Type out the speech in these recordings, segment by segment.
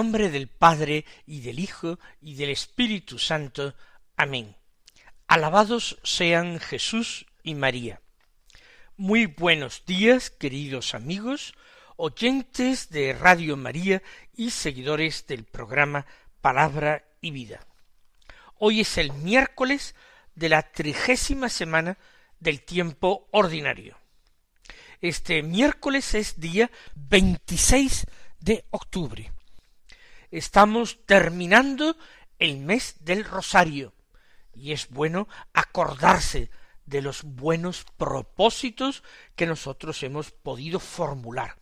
Nombre del Padre y del Hijo y del Espíritu Santo. Amén. Alabados sean Jesús y María. Muy buenos días, queridos amigos, oyentes de Radio María y seguidores del programa Palabra y Vida. Hoy es el miércoles de la trigésima semana del tiempo ordinario. Este miércoles es día 26 de octubre estamos terminando el mes del rosario y es bueno acordarse de los buenos propósitos que nosotros hemos podido formular,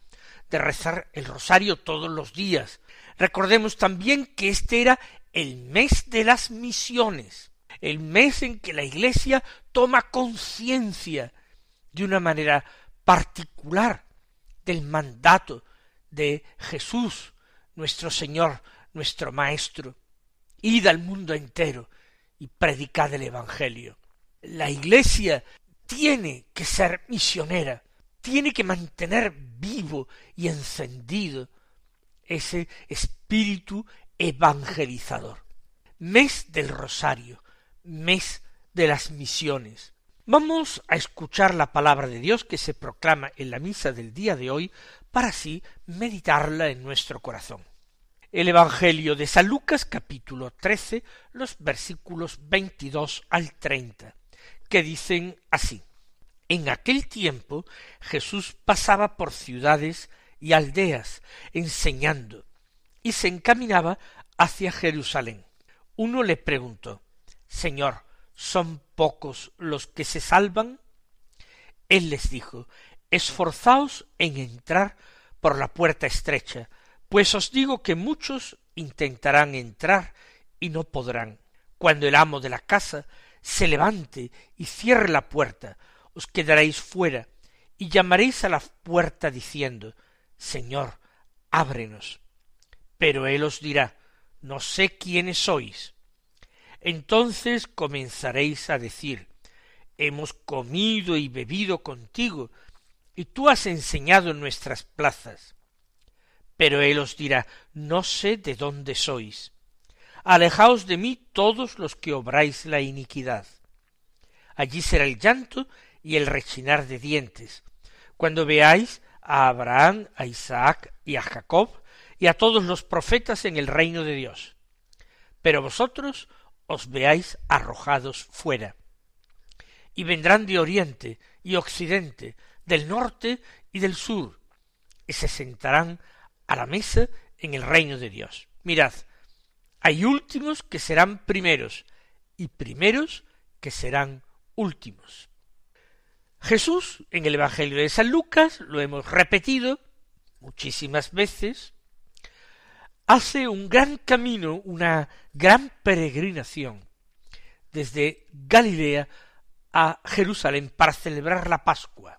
de rezar el rosario todos los días. Recordemos también que este era el mes de las misiones, el mes en que la Iglesia toma conciencia de una manera particular del mandato de Jesús nuestro Señor, nuestro Maestro. Id al mundo entero y predicad el Evangelio. La Iglesia tiene que ser misionera, tiene que mantener vivo y encendido ese espíritu evangelizador. Mes del Rosario, mes de las misiones. Vamos a escuchar la palabra de Dios que se proclama en la misa del día de hoy para así meditarla en nuestro corazón. El Evangelio de San Lucas capítulo trece, los versículos veintidós al treinta, que dicen así En aquel tiempo Jesús pasaba por ciudades y aldeas, enseñando, y se encaminaba hacia Jerusalén. Uno le preguntó Señor, ¿son pocos los que se salvan? Él les dijo Esforzaos en entrar por la puerta estrecha, pues os digo que muchos intentarán entrar y no podrán. Cuando el amo de la casa se levante y cierre la puerta, os quedaréis fuera y llamaréis a la puerta diciendo Señor, ábrenos. Pero él os dirá No sé quiénes sois. Entonces comenzaréis a decir Hemos comido y bebido contigo, y tú has enseñado en nuestras plazas. Pero él os dirá, no sé de dónde sois. Alejaos de mí todos los que obráis la iniquidad. Allí será el llanto y el rechinar de dientes, cuando veáis a Abraham, a Isaac y a Jacob y a todos los profetas en el reino de Dios. Pero vosotros os veáis arrojados fuera. Y vendrán de oriente y occidente, del norte y del sur, y se sentarán a la mesa en el reino de Dios. Mirad, hay últimos que serán primeros y primeros que serán últimos. Jesús, en el Evangelio de San Lucas, lo hemos repetido muchísimas veces, hace un gran camino, una gran peregrinación desde Galilea a Jerusalén para celebrar la Pascua,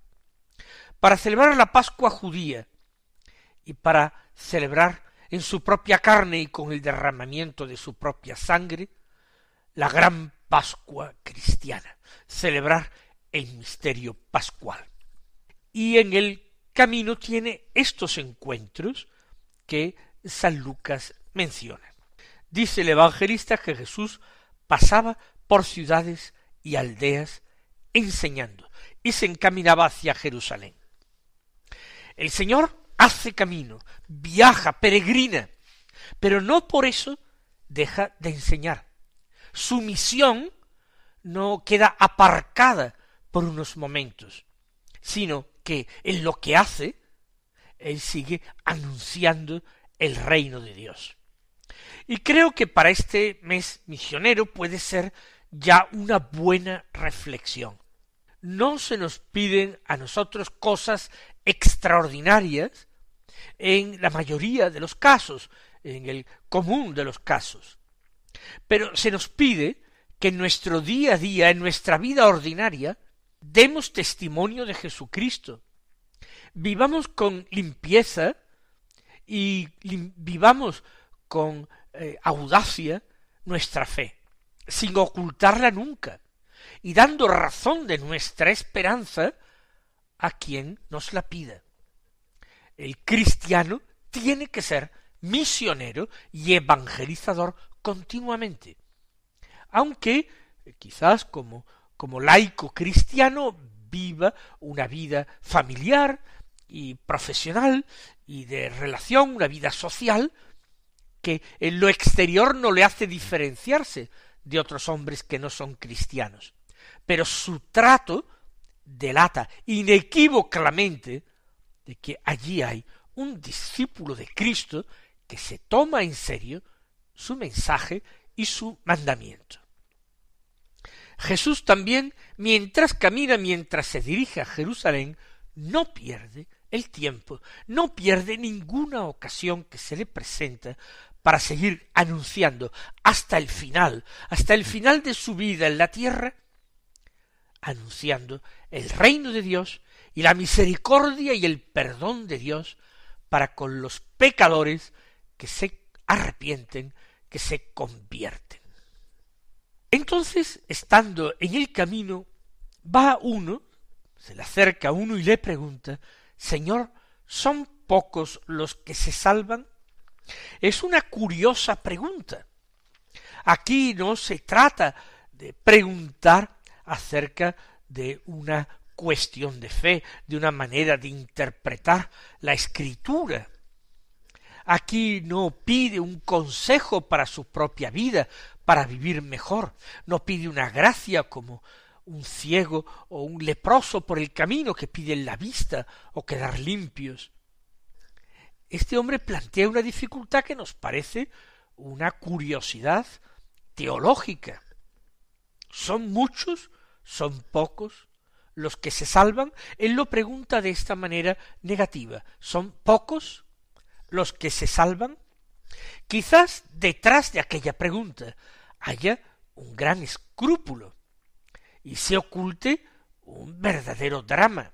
para celebrar la Pascua judía, y para celebrar en su propia carne y con el derramamiento de su propia sangre la gran Pascua cristiana, celebrar el misterio pascual. Y en el camino tiene estos encuentros que San Lucas menciona. Dice el evangelista que Jesús pasaba por ciudades y aldeas enseñando y se encaminaba hacia Jerusalén. El Señor hace camino, viaja, peregrina, pero no por eso deja de enseñar. Su misión no queda aparcada por unos momentos, sino que en lo que hace, él sigue anunciando el reino de Dios. Y creo que para este mes misionero puede ser ya una buena reflexión. No se nos piden a nosotros cosas extraordinarias, en la mayoría de los casos, en el común de los casos. Pero se nos pide que en nuestro día a día, en nuestra vida ordinaria, demos testimonio de Jesucristo. Vivamos con limpieza y vivamos con eh, audacia nuestra fe, sin ocultarla nunca, y dando razón de nuestra esperanza a quien nos la pida. El cristiano tiene que ser misionero y evangelizador continuamente, aunque quizás como, como laico cristiano viva una vida familiar y profesional y de relación, una vida social, que en lo exterior no le hace diferenciarse de otros hombres que no son cristianos. Pero su trato delata inequívocamente de que allí hay un discípulo de Cristo que se toma en serio su mensaje y su mandamiento. Jesús también, mientras camina, mientras se dirige a Jerusalén, no pierde el tiempo, no pierde ninguna ocasión que se le presenta para seguir anunciando hasta el final, hasta el final de su vida en la tierra, anunciando el reino de Dios y la misericordia y el perdón de Dios para con los pecadores que se arrepienten, que se convierten. Entonces, estando en el camino, va uno, se le acerca a uno y le pregunta, Señor, ¿son pocos los que se salvan? Es una curiosa pregunta. Aquí no se trata de preguntar acerca de una cuestión de fe, de una manera de interpretar la escritura. Aquí no pide un consejo para su propia vida, para vivir mejor, no pide una gracia como un ciego o un leproso por el camino que piden la vista o quedar limpios este hombre plantea una dificultad que nos parece una curiosidad teológica. ¿Son muchos? ¿Son pocos? los que se salvan, él lo pregunta de esta manera negativa. ¿Son pocos los que se salvan? Quizás detrás de aquella pregunta haya un gran escrúpulo y se oculte un verdadero drama.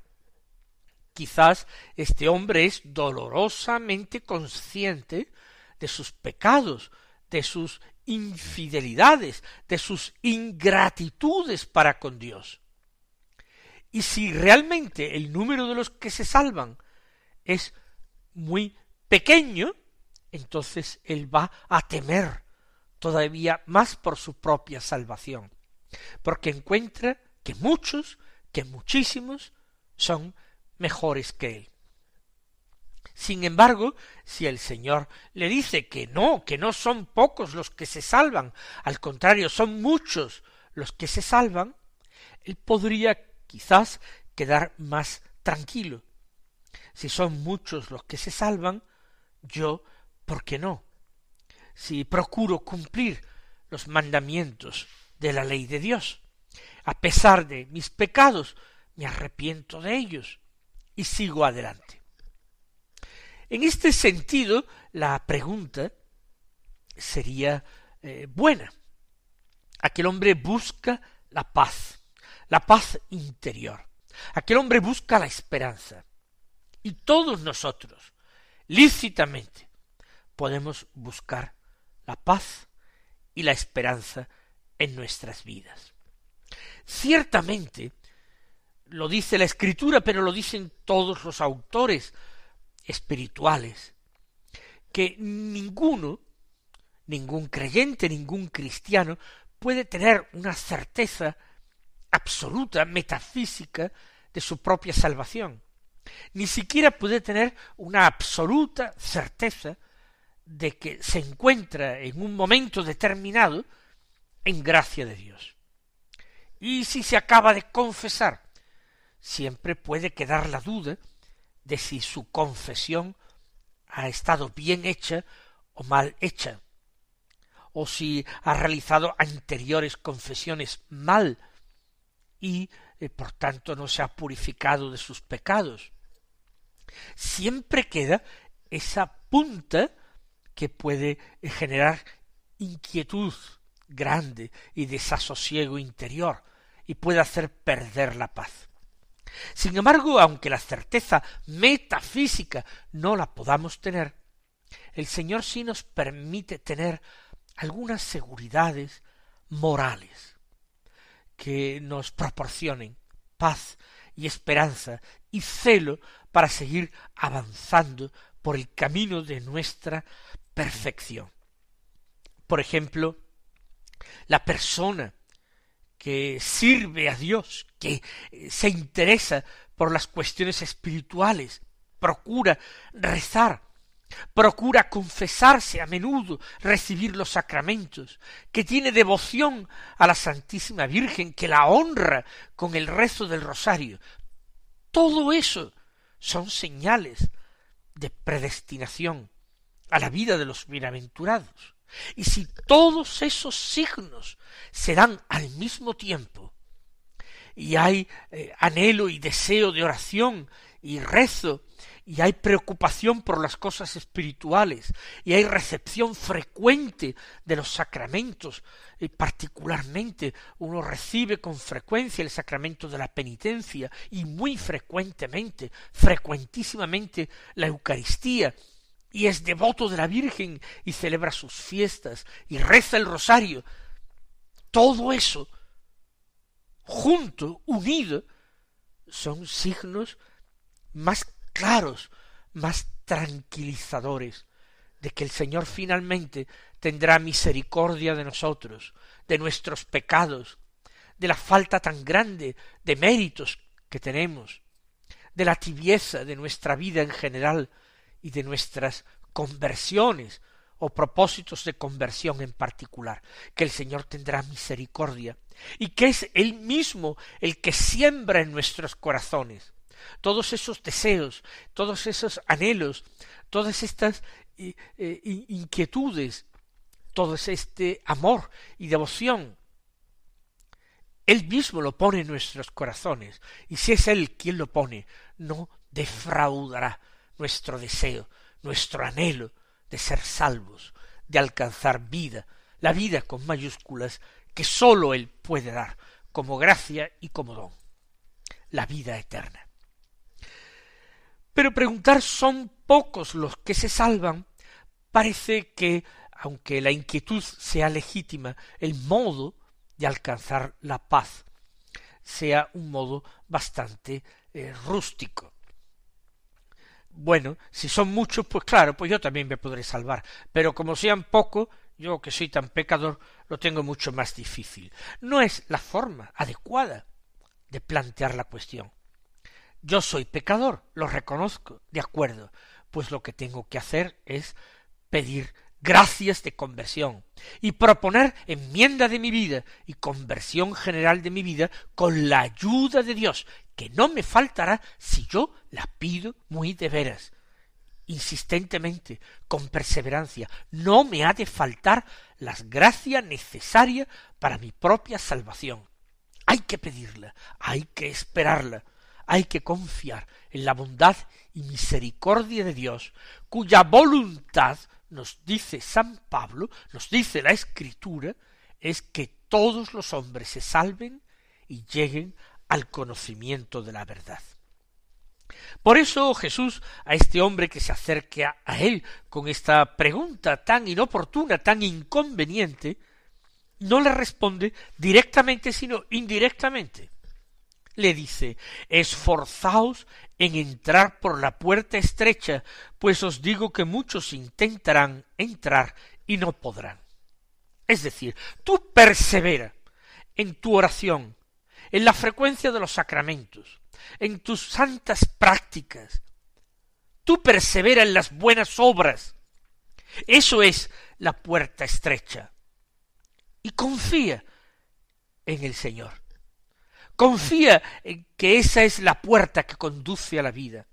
Quizás este hombre es dolorosamente consciente de sus pecados, de sus infidelidades, de sus ingratitudes para con Dios. Y si realmente el número de los que se salvan es muy pequeño, entonces él va a temer todavía más por su propia salvación, porque encuentra que muchos, que muchísimos, son mejores que él. Sin embargo, si el Señor le dice que no, que no son pocos los que se salvan, al contrario, son muchos los que se salvan, él podría quizás quedar más tranquilo. Si son muchos los que se salvan, yo, ¿por qué no? Si procuro cumplir los mandamientos de la ley de Dios, a pesar de mis pecados, me arrepiento de ellos, y sigo adelante. En este sentido, la pregunta sería eh, buena. Aquel hombre busca la paz, la paz interior. Aquel hombre busca la esperanza. Y todos nosotros, lícitamente, podemos buscar la paz y la esperanza en nuestras vidas. Ciertamente, lo dice la escritura, pero lo dicen todos los autores espirituales, que ninguno, ningún creyente, ningún cristiano, puede tener una certeza absoluta, metafísica, de su propia salvación. Ni siquiera puede tener una absoluta certeza de que se encuentra en un momento determinado en gracia de Dios. Y si se acaba de confesar siempre puede quedar la duda de si su confesión ha estado bien hecha o mal hecha, o si ha realizado anteriores confesiones mal y eh, por tanto no se ha purificado de sus pecados. Siempre queda esa punta que puede generar inquietud grande y desasosiego interior y puede hacer perder la paz. Sin embargo, aunque la certeza metafísica no la podamos tener, el Señor sí nos permite tener algunas seguridades morales que nos proporcionen paz y esperanza y celo para seguir avanzando por el camino de nuestra perfección. Por ejemplo, la persona que sirve a Dios, que eh, se interesa por las cuestiones espirituales, procura rezar, procura confesarse a menudo, recibir los sacramentos, que tiene devoción a la Santísima Virgen, que la honra con el rezo del rosario. Todo eso son señales de predestinación a la vida de los bienaventurados. Y si todos esos signos se dan al mismo tiempo, y hay eh, anhelo y deseo de oración y rezo, y hay preocupación por las cosas espirituales, y hay recepción frecuente de los sacramentos, y particularmente uno recibe con frecuencia el sacramento de la penitencia, y muy frecuentemente, frecuentísimamente la Eucaristía, y es devoto de la Virgen y celebra sus fiestas y reza el rosario. Todo eso, junto, unido, son signos más claros, más tranquilizadores de que el Señor finalmente tendrá misericordia de nosotros, de nuestros pecados, de la falta tan grande de méritos que tenemos, de la tibieza de nuestra vida en general, y de nuestras conversiones o propósitos de conversión en particular, que el Señor tendrá misericordia y que es Él mismo el que siembra en nuestros corazones todos esos deseos, todos esos anhelos, todas estas eh, eh, inquietudes, todo este amor y devoción. Él mismo lo pone en nuestros corazones, y si es Él quien lo pone, no defraudará nuestro deseo, nuestro anhelo de ser salvos, de alcanzar vida, la vida con mayúsculas que sólo Él puede dar como gracia y como don, la vida eterna. Pero preguntar son pocos los que se salvan, parece que, aunque la inquietud sea legítima, el modo de alcanzar la paz sea un modo bastante eh, rústico. Bueno, si son muchos, pues claro, pues yo también me podré salvar. Pero como sean pocos, yo que soy tan pecador, lo tengo mucho más difícil. No es la forma adecuada de plantear la cuestión. Yo soy pecador, lo reconozco, de acuerdo, pues lo que tengo que hacer es pedir gracias de conversión y proponer enmienda de mi vida y conversión general de mi vida con la ayuda de Dios, que no me faltará si yo la pido muy de veras, insistentemente, con perseverancia. No me ha de faltar las gracias necesarias para mi propia salvación. Hay que pedirla, hay que esperarla, hay que confiar en la bondad y misericordia de Dios, cuya voluntad nos dice San Pablo, nos dice la Escritura, es que todos los hombres se salven y lleguen al conocimiento de la verdad. Por eso Jesús a este hombre que se acerque a, él con esta pregunta tan inoportuna, tan inconveniente, no le responde directamente, sino indirectamente. Le dice, esforzaos en entrar por la puerta estrecha, pues os digo que muchos intentarán entrar y no podrán. Es decir, tú persevera en tu oración, en la frecuencia de los sacramentos, en tus santas prácticas. Tú persevera en las buenas obras. Eso es la puerta estrecha. Y confía en el Señor. Confía en que esa es la puerta que conduce a la vida.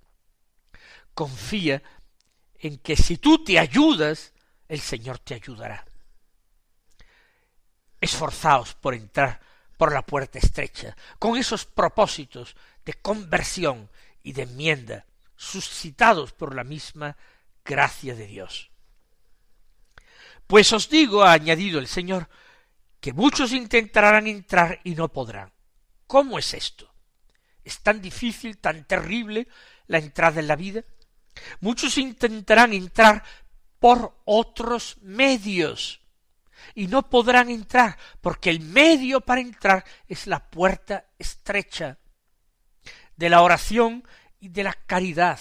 Confía en que si tú te ayudas, el Señor te ayudará. Esforzaos por entrar por la puerta estrecha, con esos propósitos de conversión y de enmienda, suscitados por la misma gracia de Dios. Pues os digo, ha añadido el Señor, que muchos intentarán entrar y no podrán. ¿Cómo es esto? ¿Es tan difícil, tan terrible la entrada en la vida? Muchos intentarán entrar por otros medios y no podrán entrar porque el medio para entrar es la puerta estrecha de la oración y de la caridad,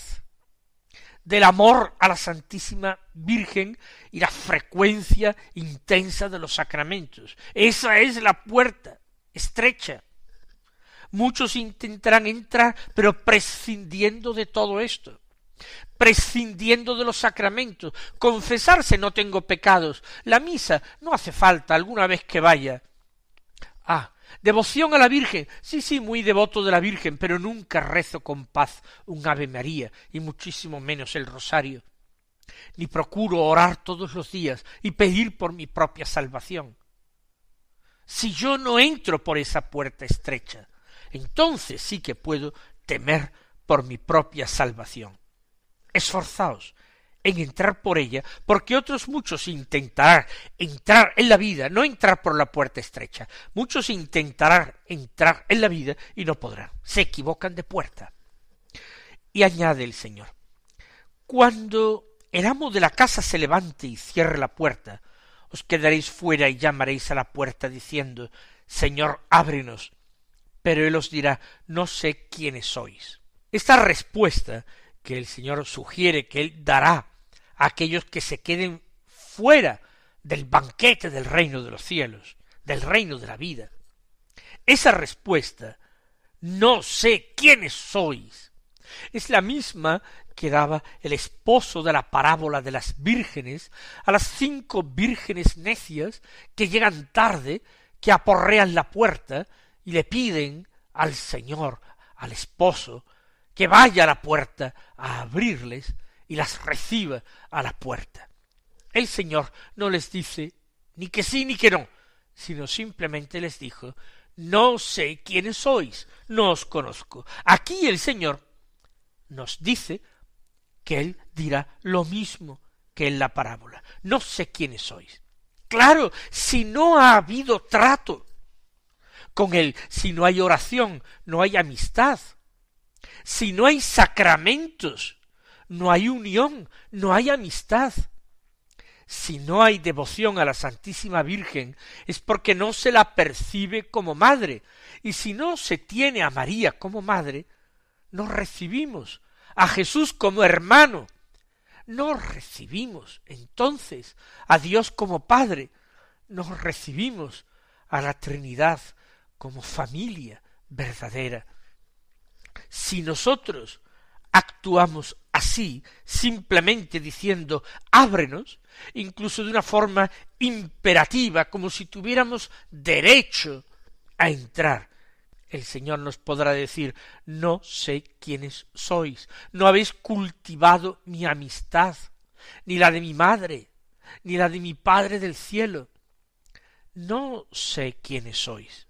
del amor a la Santísima Virgen y la frecuencia intensa de los sacramentos. Esa es la puerta estrecha. Muchos intentarán entrar, pero prescindiendo de todo esto, prescindiendo de los sacramentos, confesarse no tengo pecados, la misa no hace falta alguna vez que vaya. Ah, devoción a la Virgen, sí, sí, muy devoto de la Virgen, pero nunca rezo con paz un Ave María, y muchísimo menos el rosario, ni procuro orar todos los días y pedir por mi propia salvación. Si yo no entro por esa puerta estrecha, entonces sí que puedo temer por mi propia salvación. Esforzaos en entrar por ella, porque otros muchos intentarán entrar en la vida, no entrar por la puerta estrecha, muchos intentarán entrar en la vida y no podrán, se equivocan de puerta. Y añade el Señor, cuando el amo de la casa se levante y cierre la puerta, os quedaréis fuera y llamaréis a la puerta diciendo, Señor, ábrenos, pero él os dirá no sé quiénes sois. Esta respuesta que el Señor sugiere que él dará a aquellos que se queden fuera del banquete del reino de los cielos, del reino de la vida. Esa respuesta, no sé quiénes sois, es la misma que daba el esposo de la parábola de las vírgenes a las cinco vírgenes necias que llegan tarde, que aporrean la puerta y le piden al Señor, al esposo, que vaya a la puerta a abrirles y las reciba a la puerta. El Señor no les dice ni que sí ni que no, sino simplemente les dijo no sé quiénes sois, no os conozco. Aquí el Señor nos dice que Él dirá lo mismo que en la parábola. No sé quiénes sois. Claro, si no ha habido trato con Él. Si no hay oración, no hay amistad. Si no hay sacramentos, no hay unión, no hay amistad. Si no hay devoción a la Santísima Virgen, es porque no se la percibe como madre. Y si no se tiene a María como madre, no recibimos a Jesús como hermano. No recibimos entonces a Dios como Padre, no recibimos a la Trinidad como familia verdadera. Si nosotros actuamos así, simplemente diciendo ábrenos, incluso de una forma imperativa, como si tuviéramos derecho a entrar, el Señor nos podrá decir no sé quiénes sois, no habéis cultivado mi amistad, ni la de mi madre, ni la de mi Padre del cielo. No sé quiénes sois.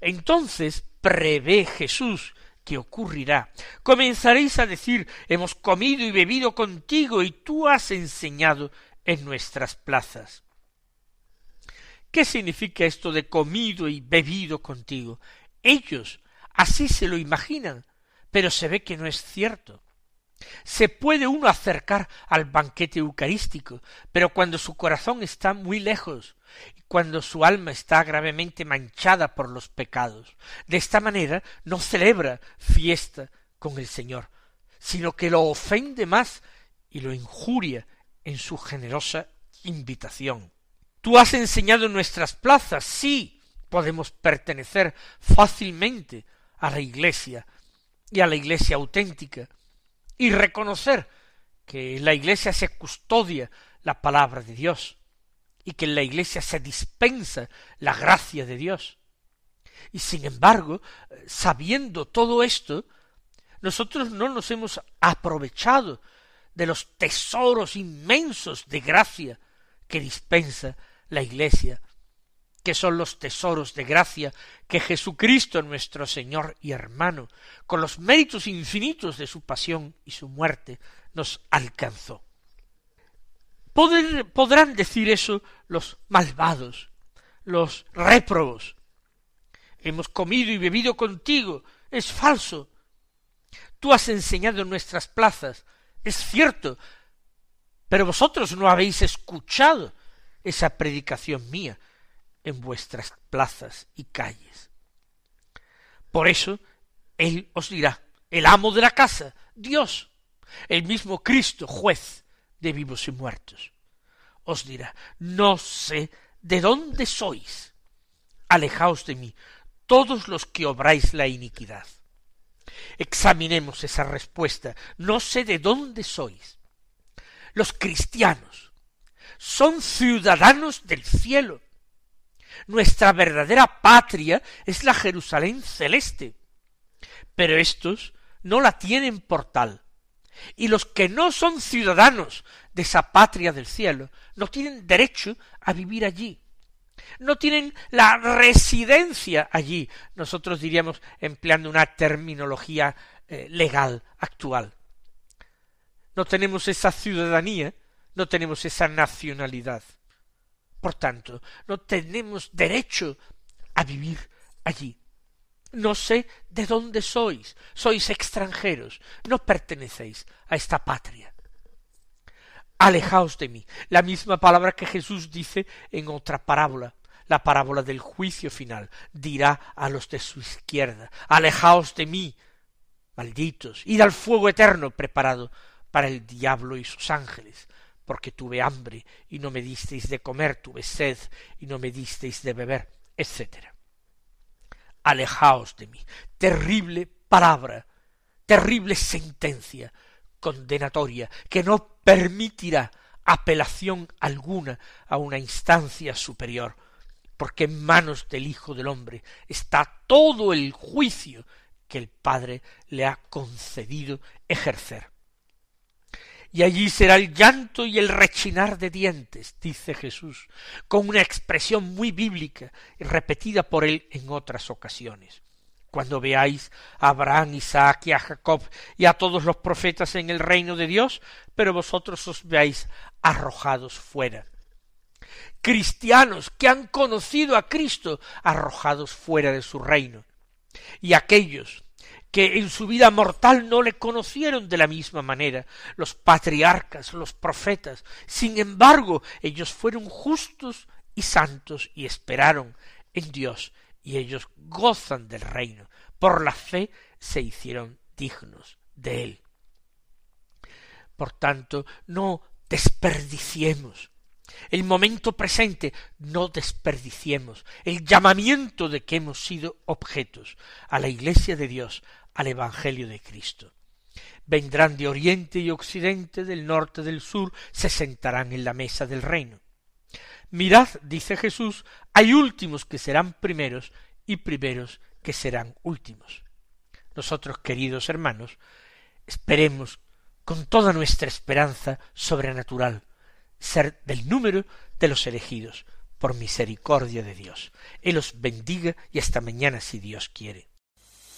Entonces prevé Jesús que ocurrirá. Comenzaréis a decir hemos comido y bebido contigo y tú has enseñado en nuestras plazas. ¿Qué significa esto de comido y bebido contigo? Ellos así se lo imaginan, pero se ve que no es cierto. Se puede uno acercar al banquete eucarístico, pero cuando su corazón está muy lejos, y cuando su alma está gravemente manchada por los pecados. De esta manera no celebra fiesta con el Señor, sino que lo ofende más y lo injuria en su generosa invitación. Tú has enseñado en nuestras plazas, sí, podemos pertenecer fácilmente a la Iglesia y a la Iglesia auténtica, y reconocer que en la Iglesia se custodia la palabra de Dios, y que en la Iglesia se dispensa la gracia de Dios. Y sin embargo, sabiendo todo esto, nosotros no nos hemos aprovechado de los tesoros inmensos de gracia que dispensa la Iglesia que son los tesoros de gracia que Jesucristo nuestro Señor y hermano, con los méritos infinitos de su pasión y su muerte, nos alcanzó. podrán decir eso los malvados, los réprobos. Hemos comido y bebido contigo. Es falso. Tú has enseñado en nuestras plazas. Es cierto. Pero vosotros no habéis escuchado esa predicación mía en vuestras plazas y calles. Por eso Él os dirá, el amo de la casa, Dios, el mismo Cristo, juez de vivos y muertos, os dirá, no sé de dónde sois, alejaos de mí, todos los que obráis la iniquidad. Examinemos esa respuesta, no sé de dónde sois. Los cristianos son ciudadanos del cielo, nuestra verdadera patria es la Jerusalén celeste. Pero estos no la tienen por tal. Y los que no son ciudadanos de esa patria del cielo no tienen derecho a vivir allí. No tienen la residencia allí. Nosotros diríamos empleando una terminología eh, legal actual. No tenemos esa ciudadanía, no tenemos esa nacionalidad. Por tanto, no tenemos derecho a vivir allí. No sé de dónde sois, sois extranjeros, no pertenecéis a esta patria. Alejaos de mí, la misma palabra que Jesús dice en otra parábola, la parábola del juicio final, dirá a los de su izquierda, alejaos de mí, malditos, id al fuego eterno preparado para el diablo y sus ángeles porque tuve hambre y no me disteis de comer, tuve sed y no me disteis de beber, etc. Alejaos de mí. Terrible palabra, terrible sentencia condenatoria que no permitirá apelación alguna a una instancia superior, porque en manos del Hijo del Hombre está todo el juicio que el Padre le ha concedido ejercer y allí será el llanto y el rechinar de dientes, dice Jesús, con una expresión muy bíblica repetida por él en otras ocasiones. Cuando veáis a Abraham, Isaac y a Jacob y a todos los profetas en el reino de Dios, pero vosotros os veáis arrojados fuera. Cristianos que han conocido a Cristo arrojados fuera de su reino. Y aquellos que en su vida mortal no le conocieron de la misma manera, los patriarcas, los profetas. Sin embargo, ellos fueron justos y santos y esperaron en Dios, y ellos gozan del reino. Por la fe se hicieron dignos de él. Por tanto, no desperdiciemos el momento presente, no desperdiciemos el llamamiento de que hemos sido objetos a la Iglesia de Dios, al Evangelio de Cristo. Vendrán de oriente y occidente, del norte, del sur, se sentarán en la mesa del reino. Mirad, dice Jesús, hay últimos que serán primeros y primeros que serán últimos. Nosotros, queridos hermanos, esperemos con toda nuestra esperanza sobrenatural ser del número de los elegidos por misericordia de Dios. Él os bendiga y hasta mañana si Dios quiere.